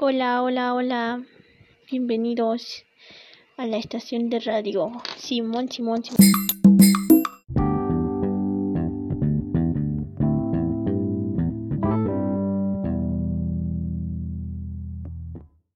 Hola, hola, hola. Bienvenidos a la estación de radio. Simón, Simón, Simón.